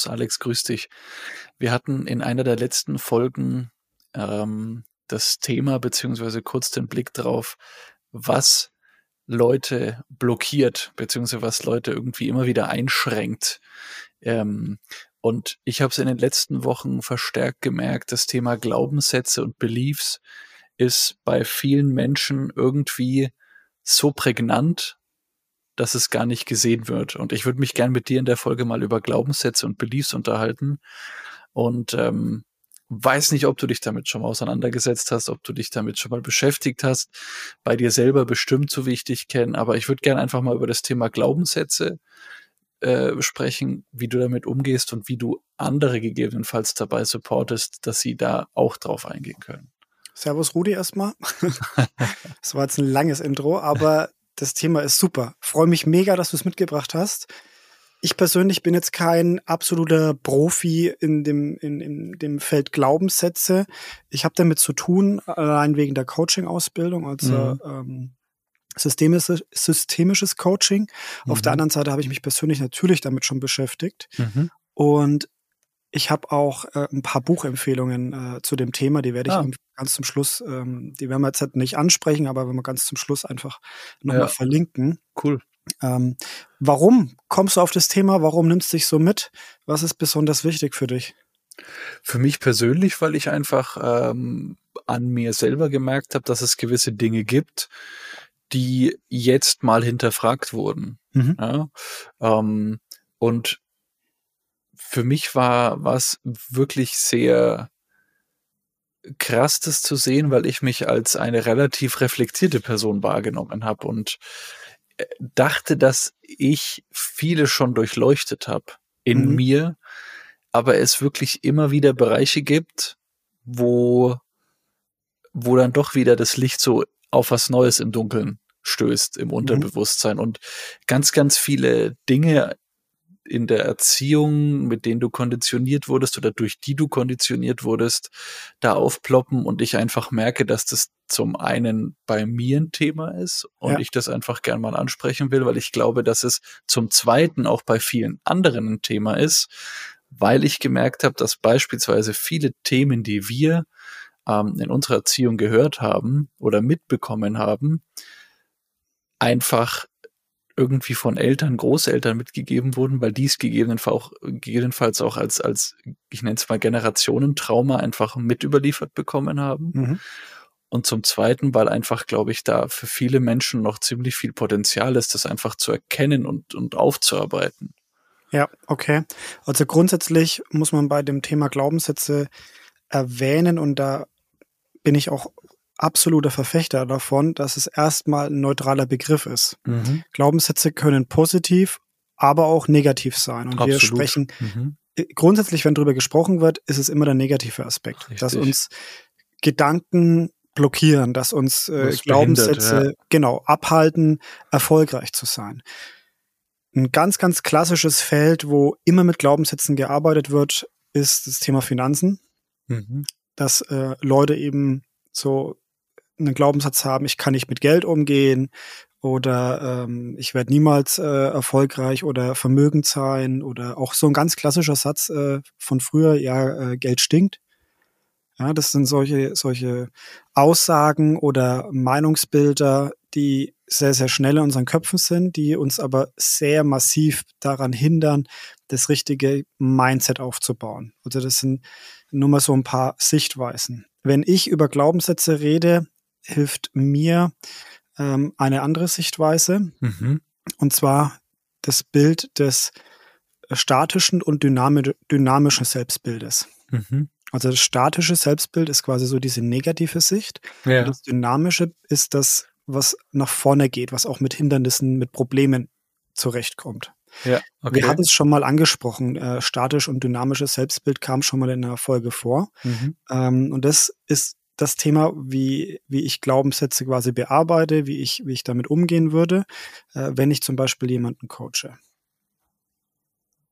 Servus Alex, grüß dich. Wir hatten in einer der letzten Folgen ähm, das Thema beziehungsweise kurz den Blick drauf, was Leute blockiert, beziehungsweise was Leute irgendwie immer wieder einschränkt. Ähm, und ich habe es in den letzten Wochen verstärkt gemerkt, das Thema Glaubenssätze und Beliefs ist bei vielen Menschen irgendwie so prägnant, dass es gar nicht gesehen wird. Und ich würde mich gern mit dir in der Folge mal über Glaubenssätze und Beliefs unterhalten. Und ähm, weiß nicht, ob du dich damit schon mal auseinandergesetzt hast, ob du dich damit schon mal beschäftigt hast. Bei dir selber bestimmt, so wie ich dich kenne. Aber ich würde gerne einfach mal über das Thema Glaubenssätze äh, sprechen, wie du damit umgehst und wie du andere gegebenenfalls dabei supportest, dass sie da auch drauf eingehen können. Servus Rudi erstmal. das war jetzt ein langes Intro, aber das Thema ist super. Freue mich mega, dass du es mitgebracht hast. Ich persönlich bin jetzt kein absoluter Profi in dem, in, in dem Feld Glaubenssätze. Ich habe damit zu tun, allein wegen der Coaching-Ausbildung, also mhm. ähm, systemisches, systemisches Coaching. Mhm. Auf der mhm. anderen Seite habe ich mich persönlich natürlich damit schon beschäftigt. Mhm. Und ich habe auch äh, ein paar Buchempfehlungen äh, zu dem Thema, die werde ich ah. ganz zum Schluss, ähm, die werden wir jetzt halt nicht ansprechen, aber wenn wir ganz zum Schluss einfach nochmal ja. verlinken. Cool. Ähm, warum kommst du auf das Thema? Warum nimmst du dich so mit? Was ist besonders wichtig für dich? Für mich persönlich, weil ich einfach ähm, an mir selber gemerkt habe, dass es gewisse Dinge gibt, die jetzt mal hinterfragt wurden. Mhm. Ja? Ähm, und für mich war was wirklich sehr krass, das zu sehen, weil ich mich als eine relativ reflektierte Person wahrgenommen habe und äh, dachte, dass ich viele schon durchleuchtet habe in mhm. mir, aber es wirklich immer wieder Bereiche gibt, wo, wo dann doch wieder das Licht so auf was Neues im Dunkeln stößt, im mhm. Unterbewusstsein mhm. und ganz, ganz viele Dinge in der Erziehung, mit denen du konditioniert wurdest oder durch die du konditioniert wurdest, da aufploppen und ich einfach merke, dass das zum einen bei mir ein Thema ist und ja. ich das einfach gern mal ansprechen will, weil ich glaube, dass es zum zweiten auch bei vielen anderen ein Thema ist, weil ich gemerkt habe, dass beispielsweise viele Themen, die wir ähm, in unserer Erziehung gehört haben oder mitbekommen haben, einfach irgendwie von Eltern, Großeltern mitgegeben wurden, weil dies gegebenenfalls auch, gegebenenfalls auch als, als, ich nenne es mal Generationentrauma einfach mit überliefert bekommen haben. Mhm. Und zum Zweiten, weil einfach, glaube ich, da für viele Menschen noch ziemlich viel Potenzial ist, das einfach zu erkennen und, und aufzuarbeiten. Ja, okay. Also grundsätzlich muss man bei dem Thema Glaubenssätze erwähnen und da bin ich auch absoluter Verfechter davon, dass es erstmal ein neutraler Begriff ist. Mhm. Glaubenssätze können positiv, aber auch negativ sein. Und Absolut. wir sprechen mhm. Äh, grundsätzlich, wenn darüber gesprochen wird, ist es immer der negative Aspekt, Richtig. dass uns Gedanken blockieren, dass uns äh, Glaubenssätze ja. genau abhalten, erfolgreich zu sein. Ein ganz, ganz klassisches Feld, wo immer mit Glaubenssätzen gearbeitet wird, ist das Thema Finanzen. Mhm. Dass äh, Leute eben so einen Glaubenssatz haben, ich kann nicht mit Geld umgehen oder ähm, ich werde niemals äh, erfolgreich oder vermögend sein oder auch so ein ganz klassischer Satz äh, von früher, ja, äh, Geld stinkt. Ja, das sind solche, solche Aussagen oder Meinungsbilder, die sehr, sehr schnell in unseren Köpfen sind, die uns aber sehr massiv daran hindern, das richtige Mindset aufzubauen. Also das sind nur mal so ein paar Sichtweisen. Wenn ich über Glaubenssätze rede, hilft mir ähm, eine andere Sichtweise. Mhm. Und zwar das Bild des statischen und dynamischen Selbstbildes. Mhm. Also das statische Selbstbild ist quasi so diese negative Sicht. Ja. Und das dynamische ist das, was nach vorne geht, was auch mit Hindernissen, mit Problemen zurechtkommt. Ja, okay. Wir hatten es schon mal angesprochen, äh, statisch und dynamisches Selbstbild kam schon mal in der Folge vor. Mhm. Ähm, und das ist das Thema, wie, wie ich Glaubenssätze quasi bearbeite, wie ich, wie ich damit umgehen würde, äh, wenn ich zum Beispiel jemanden coache.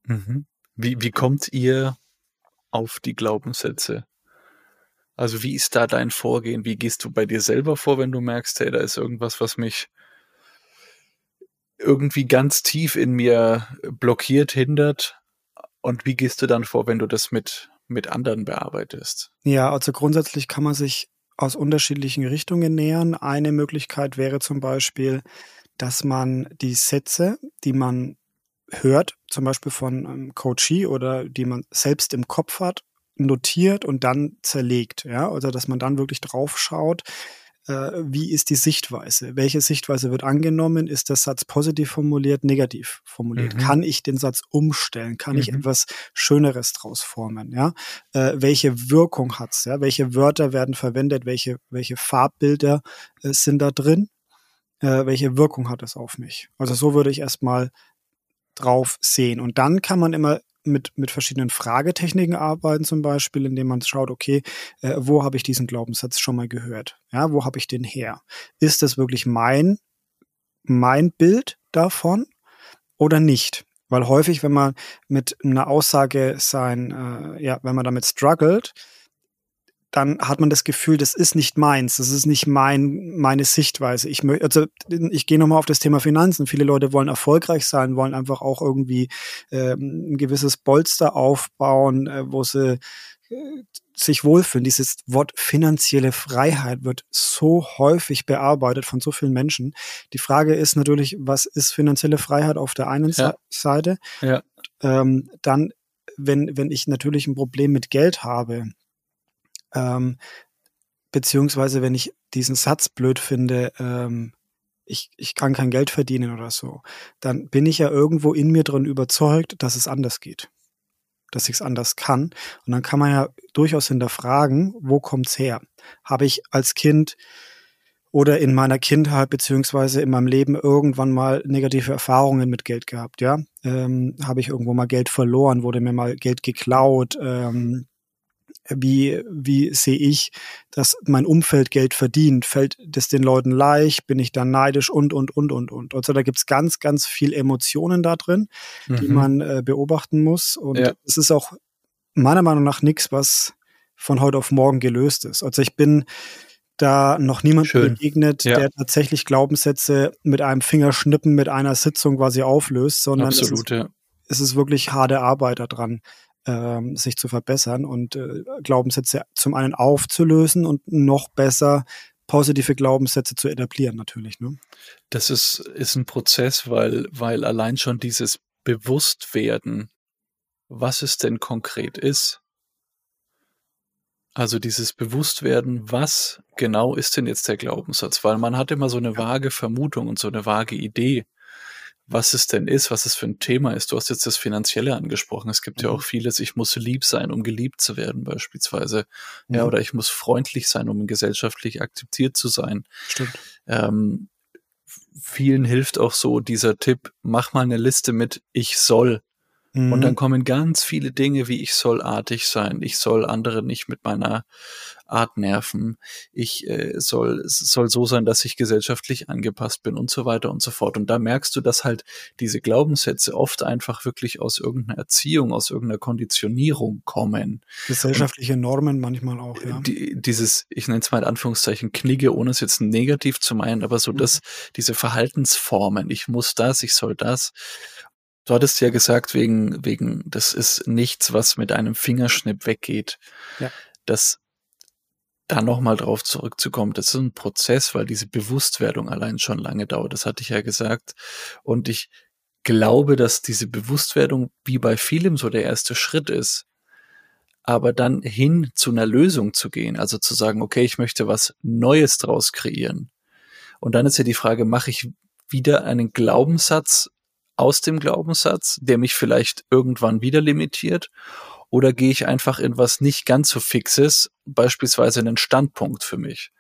Mhm. Wie, wie kommt ihr auf die Glaubenssätze? Also wie ist da dein Vorgehen? Wie gehst du bei dir selber vor, wenn du merkst, hey, da ist irgendwas, was mich irgendwie ganz tief in mir blockiert, hindert? und wie gehst du dann vor, wenn du das mit, mit anderen bearbeitest? Ja, also grundsätzlich kann man sich aus unterschiedlichen Richtungen nähern. Eine Möglichkeit wäre zum Beispiel, dass man die Sätze, die man hört, zum Beispiel von einem Coachee oder die man selbst im Kopf hat, notiert und dann zerlegt. Ja, also dass man dann wirklich drauf schaut, wie ist die Sichtweise? Welche Sichtweise wird angenommen? Ist der Satz positiv formuliert, negativ formuliert? Mhm. Kann ich den Satz umstellen? Kann mhm. ich etwas Schöneres draus formen? Ja? Äh, welche Wirkung hat's? Ja? Welche Wörter werden verwendet? Welche, welche Farbbilder äh, sind da drin? Äh, welche Wirkung hat es auf mich? Also so würde ich erstmal drauf sehen. Und dann kann man immer mit, mit verschiedenen Fragetechniken arbeiten, zum Beispiel, indem man schaut, okay, äh, wo habe ich diesen Glaubenssatz schon mal gehört? Ja, wo habe ich den her? Ist das wirklich mein, mein Bild davon oder nicht? Weil häufig, wenn man mit einer Aussage sein, äh, ja, wenn man damit struggelt, dann hat man das Gefühl, das ist nicht meins, das ist nicht mein, meine Sichtweise. Ich möchte, also ich gehe nochmal auf das Thema Finanzen. Viele Leute wollen erfolgreich sein, wollen einfach auch irgendwie äh, ein gewisses Bolster aufbauen, äh, wo sie äh, sich wohlfühlen. Dieses Wort finanzielle Freiheit wird so häufig bearbeitet von so vielen Menschen. Die Frage ist natürlich, was ist finanzielle Freiheit auf der einen ja. Seite? Ja. Ähm, dann, wenn, wenn ich natürlich ein Problem mit Geld habe, ähm, beziehungsweise wenn ich diesen Satz blöd finde, ähm, ich, ich kann kein Geld verdienen oder so, dann bin ich ja irgendwo in mir drin überzeugt, dass es anders geht. Dass ich es anders kann. Und dann kann man ja durchaus hinterfragen, wo kommt's her? Habe ich als Kind oder in meiner Kindheit beziehungsweise in meinem Leben irgendwann mal negative Erfahrungen mit Geld gehabt, ja? Ähm, Habe ich irgendwo mal Geld verloren, wurde mir mal Geld geklaut, ähm, wie, wie sehe ich, dass mein Umfeld Geld verdient? Fällt das den Leuten leicht? Bin ich dann neidisch und, und, und, und, und. Also da gibt's ganz, ganz viel Emotionen da drin, mhm. die man äh, beobachten muss. Und ja. es ist auch meiner Meinung nach nichts, was von heute auf morgen gelöst ist. Also ich bin da noch niemand begegnet, ja. der tatsächlich Glaubenssätze mit einem Fingerschnippen, mit einer Sitzung quasi auflöst, sondern Absolut, es, ist, ja. es ist wirklich harte Arbeit daran ähm, sich zu verbessern und äh, Glaubenssätze zum einen aufzulösen und noch besser positive Glaubenssätze zu etablieren natürlich. Ne? Das ist, ist ein Prozess, weil, weil allein schon dieses Bewusstwerden, was es denn konkret ist, also dieses Bewusstwerden, was genau ist denn jetzt der Glaubenssatz? Weil man hat immer so eine vage Vermutung und so eine vage Idee was es denn ist, was es für ein Thema ist. Du hast jetzt das Finanzielle angesprochen. Es gibt mhm. ja auch vieles, ich muss lieb sein, um geliebt zu werden, beispielsweise. Mhm. Ja, oder ich muss freundlich sein, um gesellschaftlich akzeptiert zu sein. Stimmt. Ähm, vielen hilft auch so dieser Tipp, mach mal eine Liste mit ich soll. Mhm. Und dann kommen ganz viele Dinge, wie ich soll artig sein, ich soll andere nicht mit meiner Art nerven, ich äh, soll, soll so sein, dass ich gesellschaftlich angepasst bin und so weiter und so fort. Und da merkst du, dass halt diese Glaubenssätze oft einfach wirklich aus irgendeiner Erziehung, aus irgendeiner Konditionierung kommen. Gesellschaftliche und Normen manchmal auch, ja. Die, dieses, ich nenne es mal in Anführungszeichen Knigge, ohne es jetzt negativ zu meinen, aber so mhm. dass diese Verhaltensformen, ich muss das, ich soll das. Du hattest ja gesagt, wegen, wegen, das ist nichts, was mit einem Fingerschnipp weggeht. Ja. Das da nochmal drauf zurückzukommen, das ist ein Prozess, weil diese Bewusstwerdung allein schon lange dauert. Das hatte ich ja gesagt. Und ich glaube, dass diese Bewusstwerdung wie bei vielem so der erste Schritt ist. Aber dann hin zu einer Lösung zu gehen, also zu sagen, okay, ich möchte was Neues draus kreieren. Und dann ist ja die Frage, mache ich wieder einen Glaubenssatz aus dem Glaubenssatz, der mich vielleicht irgendwann wieder limitiert? Oder gehe ich einfach in was nicht ganz so fixes, beispielsweise einen Standpunkt für mich?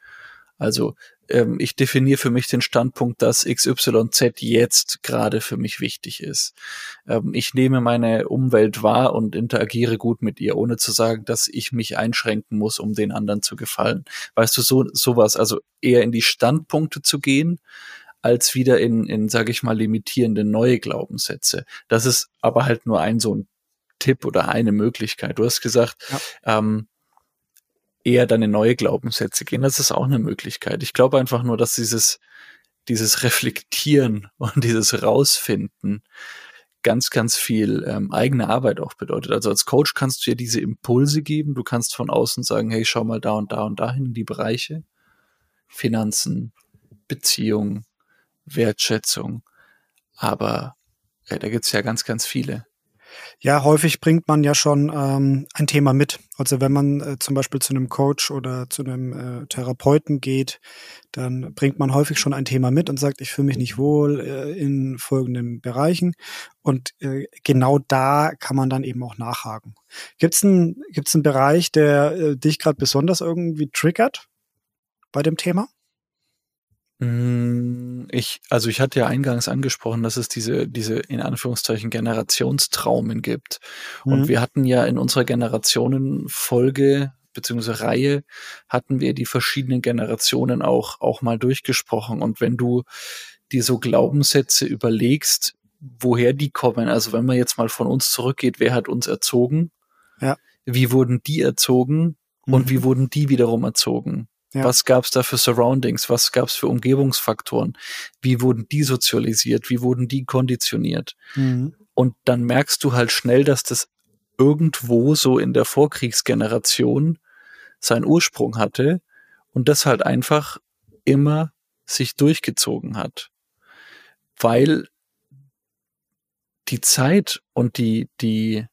Also ähm, ich definiere für mich den Standpunkt, dass XYZ jetzt gerade für mich wichtig ist. Ähm, ich nehme meine Umwelt wahr und interagiere gut mit ihr, ohne zu sagen, dass ich mich einschränken muss, um den anderen zu gefallen. Weißt du, so sowas, also eher in die Standpunkte zu gehen, als wieder in, in sage ich mal, limitierende neue Glaubenssätze. Das ist aber halt nur ein so ein Tipp oder eine Möglichkeit. Du hast gesagt, ja. ähm, eher deine neue Glaubenssätze gehen. Das ist auch eine Möglichkeit. Ich glaube einfach nur, dass dieses, dieses Reflektieren und dieses Rausfinden ganz, ganz viel ähm, eigene Arbeit auch bedeutet. Also als Coach kannst du ja diese Impulse geben. Du kannst von außen sagen, hey, schau mal da und da und dahin in die Bereiche. Finanzen, Beziehung, Wertschätzung. Aber ja, da gibt's ja ganz, ganz viele. Ja, häufig bringt man ja schon ähm, ein Thema mit. Also wenn man äh, zum Beispiel zu einem Coach oder zu einem äh, Therapeuten geht, dann bringt man häufig schon ein Thema mit und sagt, ich fühle mich nicht wohl äh, in folgenden Bereichen. Und äh, genau da kann man dann eben auch nachhaken. Gibt es einen, gibt's einen Bereich, der äh, dich gerade besonders irgendwie triggert bei dem Thema? Hm, ich, also ich hatte ja eingangs angesprochen, dass es diese, diese in Anführungszeichen Generationstraumen gibt. Mhm. Und wir hatten ja in unserer Generationenfolge beziehungsweise Reihe hatten wir die verschiedenen Generationen auch, auch mal durchgesprochen. Und wenn du dir so Glaubenssätze überlegst, woher die kommen, also wenn man jetzt mal von uns zurückgeht, wer hat uns erzogen? Ja. Wie wurden die erzogen? Und mhm. wie wurden die wiederum erzogen? Ja. Was gab es da für Surroundings? Was gab es für Umgebungsfaktoren? Wie wurden die sozialisiert? Wie wurden die konditioniert? Mhm. Und dann merkst du halt schnell, dass das irgendwo so in der Vorkriegsgeneration seinen Ursprung hatte und das halt einfach immer sich durchgezogen hat. Weil die Zeit und die, die,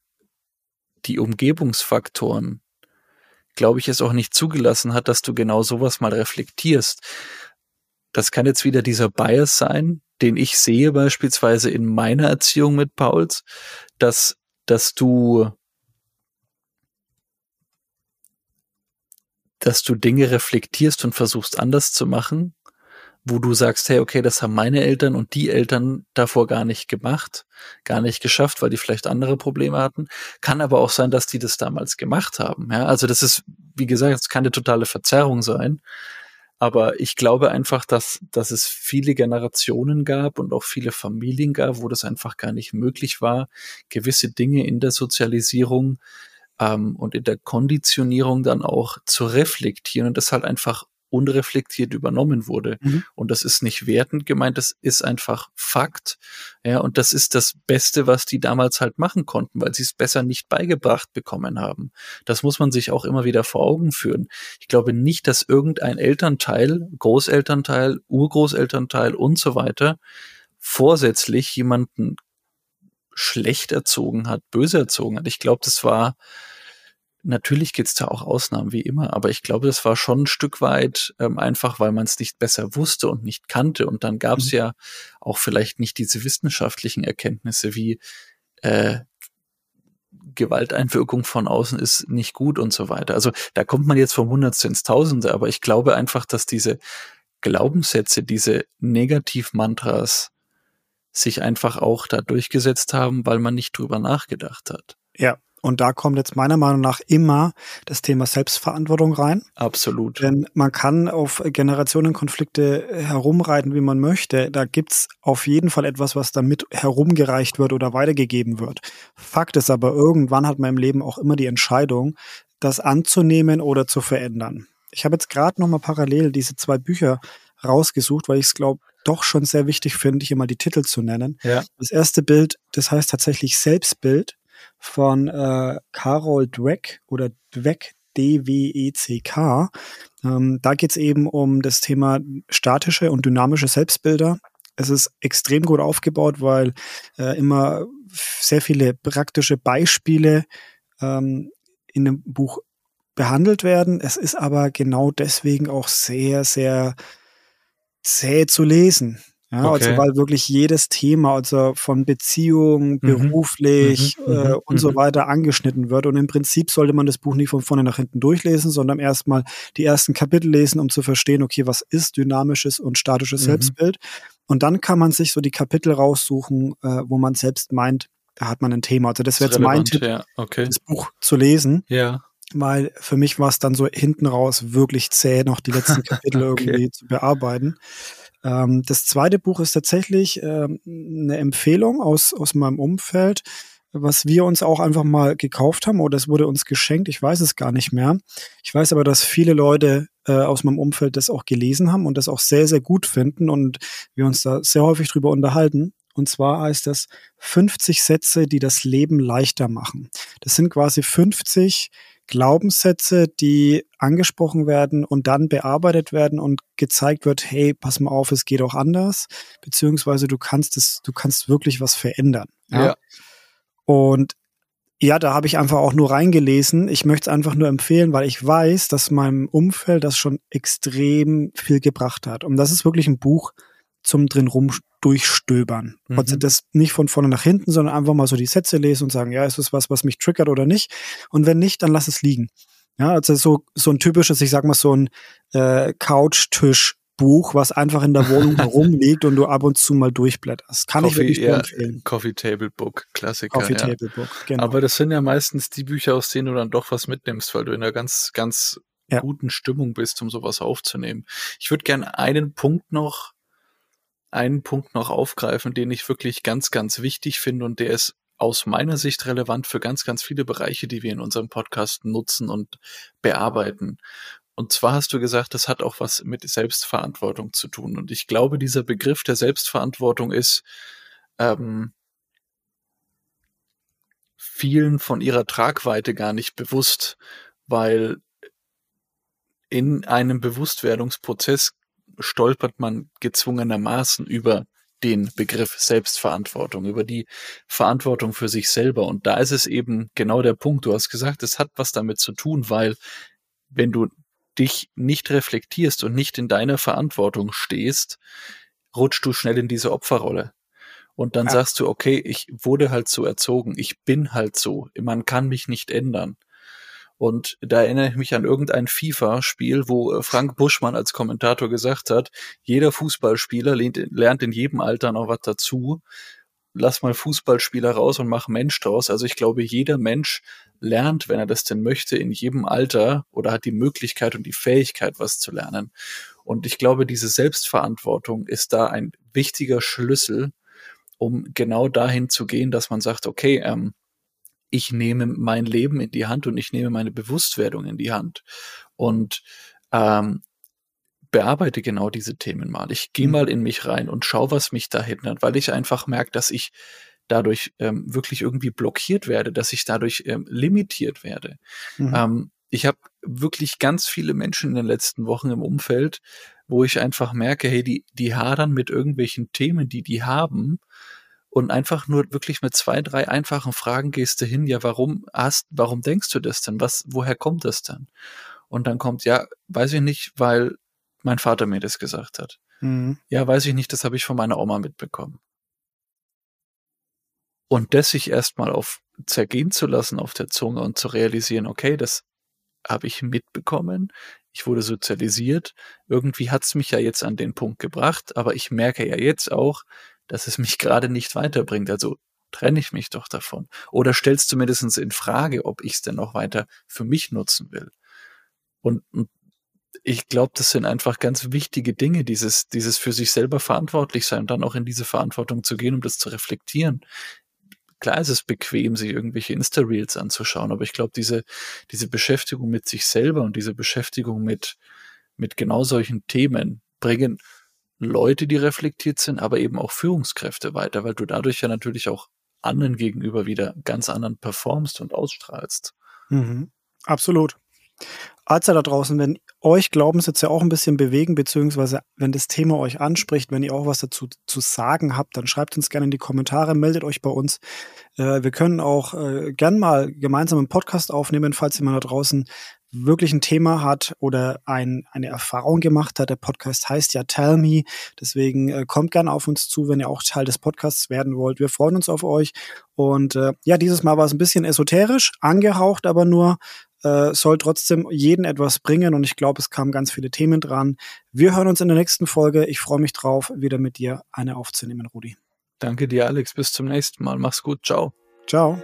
die Umgebungsfaktoren glaube ich, es auch nicht zugelassen hat, dass du genau sowas mal reflektierst. Das kann jetzt wieder dieser Bias sein, den ich sehe beispielsweise in meiner Erziehung mit Pauls, dass, dass du, dass du Dinge reflektierst und versuchst anders zu machen wo du sagst, hey, okay, das haben meine Eltern und die Eltern davor gar nicht gemacht, gar nicht geschafft, weil die vielleicht andere Probleme hatten. Kann aber auch sein, dass die das damals gemacht haben. Ja, also das ist, wie gesagt, es kann eine totale Verzerrung sein. Aber ich glaube einfach, dass, dass es viele Generationen gab und auch viele Familien gab, wo das einfach gar nicht möglich war, gewisse Dinge in der Sozialisierung ähm, und in der Konditionierung dann auch zu reflektieren und das halt einfach unreflektiert übernommen wurde. Mhm. Und das ist nicht wertend gemeint, das ist einfach Fakt. Ja, und das ist das Beste, was die damals halt machen konnten, weil sie es besser nicht beigebracht bekommen haben. Das muss man sich auch immer wieder vor Augen führen. Ich glaube nicht, dass irgendein Elternteil, Großelternteil, Urgroßelternteil und so weiter vorsätzlich jemanden schlecht erzogen hat, böse erzogen hat. Ich glaube, das war Natürlich gibt's da auch Ausnahmen wie immer, aber ich glaube, das war schon ein Stück weit ähm, einfach, weil man es nicht besser wusste und nicht kannte. Und dann gab's mhm. ja auch vielleicht nicht diese wissenschaftlichen Erkenntnisse wie äh, Gewalteinwirkung von außen ist nicht gut und so weiter. Also da kommt man jetzt vom Hundertste ins Tausende, aber ich glaube einfach, dass diese Glaubenssätze, diese Negativmantras sich einfach auch da durchgesetzt haben, weil man nicht drüber nachgedacht hat. Ja, und da kommt jetzt meiner Meinung nach immer das Thema Selbstverantwortung rein. Absolut. Denn man kann auf Generationenkonflikte herumreiten, wie man möchte. Da gibt's auf jeden Fall etwas, was damit herumgereicht wird oder weitergegeben wird. Fakt ist aber, irgendwann hat man im Leben auch immer die Entscheidung, das anzunehmen oder zu verändern. Ich habe jetzt gerade noch mal parallel diese zwei Bücher rausgesucht, weil ich es glaube doch schon sehr wichtig finde, hier mal die Titel zu nennen. Ja. Das erste Bild, das heißt tatsächlich Selbstbild von äh, Carol Dweck oder Dweck, D-W-E-C-K. Ähm, da geht es eben um das Thema statische und dynamische Selbstbilder. Es ist extrem gut aufgebaut, weil äh, immer sehr viele praktische Beispiele ähm, in dem Buch behandelt werden. Es ist aber genau deswegen auch sehr, sehr zäh zu lesen. Ja, also okay. also weil wirklich jedes Thema, also von Beziehung, mhm. beruflich mhm. äh, mhm. und so mhm. weiter angeschnitten wird. Und im Prinzip sollte man das Buch nicht von vorne nach hinten durchlesen, sondern erstmal die ersten Kapitel lesen, um zu verstehen, okay, was ist dynamisches und statisches mhm. Selbstbild. Und dann kann man sich so die Kapitel raussuchen, äh, wo man selbst meint, da hat man ein Thema. Also das wäre jetzt mein Tipp, ja. okay. das Buch zu lesen. Ja weil für mich war es dann so hinten raus wirklich zäh, noch die letzten Kapitel okay. irgendwie zu bearbeiten. Ähm, das zweite Buch ist tatsächlich ähm, eine Empfehlung aus, aus meinem Umfeld, was wir uns auch einfach mal gekauft haben oder es wurde uns geschenkt. Ich weiß es gar nicht mehr. Ich weiß aber, dass viele Leute äh, aus meinem Umfeld das auch gelesen haben und das auch sehr, sehr gut finden und wir uns da sehr häufig drüber unterhalten. Und zwar heißt das 50 Sätze, die das Leben leichter machen. Das sind quasi 50 Glaubenssätze, die angesprochen werden und dann bearbeitet werden und gezeigt wird, hey, pass mal auf, es geht auch anders, beziehungsweise du kannst es, du kannst wirklich was verändern. Ja. ja. Und ja, da habe ich einfach auch nur reingelesen. Ich möchte es einfach nur empfehlen, weil ich weiß, dass meinem Umfeld das schon extrem viel gebracht hat. Und das ist wirklich ein Buch zum drin rum durchstöbern. Mhm. Also das nicht von vorne nach hinten, sondern einfach mal so die Sätze lesen und sagen, ja, ist das was, was mich triggert oder nicht? Und wenn nicht, dann lass es liegen. Ja, also so, so ein typisches, ich sag mal, so ein äh, Couchtisch Buch, was einfach in der Wohnung herumliegt und du ab und zu mal durchblätterst. Kann Coffee, ich wirklich ja, empfehlen. Coffee Table Book, Klassiker. Coffee ja. Table Book, genau. Aber das sind ja meistens die Bücher, aus denen du dann doch was mitnimmst, weil du in einer ganz, ganz ja. guten Stimmung bist, um sowas aufzunehmen. Ich würde gerne einen Punkt noch, einen Punkt noch aufgreifen, den ich wirklich ganz, ganz wichtig finde und der ist aus meiner Sicht relevant für ganz, ganz viele Bereiche, die wir in unserem Podcast nutzen und bearbeiten. Und zwar hast du gesagt, das hat auch was mit Selbstverantwortung zu tun. Und ich glaube, dieser Begriff der Selbstverantwortung ist ähm, vielen von ihrer Tragweite gar nicht bewusst, weil in einem Bewusstwerdungsprozess stolpert man gezwungenermaßen über den Begriff Selbstverantwortung, über die Verantwortung für sich selber. Und da ist es eben genau der Punkt. Du hast gesagt, es hat was damit zu tun, weil wenn du dich nicht reflektierst und nicht in deiner Verantwortung stehst, rutschst du schnell in diese Opferrolle. Und dann ja. sagst du, okay, ich wurde halt so erzogen, ich bin halt so, man kann mich nicht ändern. Und da erinnere ich mich an irgendein FIFA-Spiel, wo äh, Frank Buschmann als Kommentator gesagt hat, jeder Fußballspieler lernt in jedem Alter noch was dazu. Lass mal Fußballspieler raus und mach Mensch draus. Also ich glaube, jeder Mensch lernt, wenn er das denn möchte, in jedem Alter oder hat die Möglichkeit und die Fähigkeit, was zu lernen. Und ich glaube, diese Selbstverantwortung ist da ein wichtiger Schlüssel, um genau dahin zu gehen, dass man sagt, okay, ähm, ich nehme mein Leben in die Hand und ich nehme meine Bewusstwerdung in die Hand und ähm, bearbeite genau diese Themen mal. Ich gehe mhm. mal in mich rein und schau, was mich da hindert, weil ich einfach merke, dass ich dadurch ähm, wirklich irgendwie blockiert werde, dass ich dadurch ähm, limitiert werde. Mhm. Ähm, ich habe wirklich ganz viele Menschen in den letzten Wochen im Umfeld, wo ich einfach merke, hey, die, die hadern mit irgendwelchen Themen, die die haben, und einfach nur wirklich mit zwei, drei einfachen Fragen gehst du hin, ja, warum hast, warum denkst du das denn? Was, woher kommt das denn? Und dann kommt, ja, weiß ich nicht, weil mein Vater mir das gesagt hat. Mhm. Ja, weiß ich nicht, das habe ich von meiner Oma mitbekommen. Und das sich erstmal auf zergehen zu lassen auf der Zunge und zu realisieren, okay, das habe ich mitbekommen, ich wurde sozialisiert, irgendwie hat's mich ja jetzt an den Punkt gebracht, aber ich merke ja jetzt auch, dass es mich gerade nicht weiterbringt. Also trenne ich mich doch davon. Oder stellst du mindestens in Frage, ob ich es denn noch weiter für mich nutzen will. Und, und ich glaube, das sind einfach ganz wichtige Dinge, dieses, dieses für sich selber verantwortlich sein und dann auch in diese Verantwortung zu gehen, um das zu reflektieren klar ist es bequem, sich irgendwelche Insta-Reels anzuschauen, aber ich glaube, diese, diese Beschäftigung mit sich selber und diese Beschäftigung mit, mit genau solchen Themen bringen Leute, die reflektiert sind, aber eben auch Führungskräfte weiter, weil du dadurch ja natürlich auch anderen gegenüber wieder ganz anderen performst und ausstrahlst. Mhm. Absolut. Also da draußen, wenn euch Glaubenssätze auch ein bisschen bewegen, beziehungsweise wenn das Thema euch anspricht, wenn ihr auch was dazu zu sagen habt, dann schreibt uns gerne in die Kommentare, meldet euch bei uns. Äh, wir können auch äh, gern mal gemeinsam einen Podcast aufnehmen, falls jemand da draußen wirklich ein Thema hat oder ein, eine Erfahrung gemacht hat. Der Podcast heißt ja Tell Me. Deswegen äh, kommt gerne auf uns zu, wenn ihr auch Teil des Podcasts werden wollt. Wir freuen uns auf euch. Und äh, ja, dieses Mal war es ein bisschen esoterisch, angehaucht aber nur äh, soll trotzdem jeden etwas bringen und ich glaube, es kamen ganz viele Themen dran. Wir hören uns in der nächsten Folge. Ich freue mich drauf, wieder mit dir eine aufzunehmen, Rudi. Danke dir, Alex. Bis zum nächsten Mal. Mach's gut. Ciao. Ciao.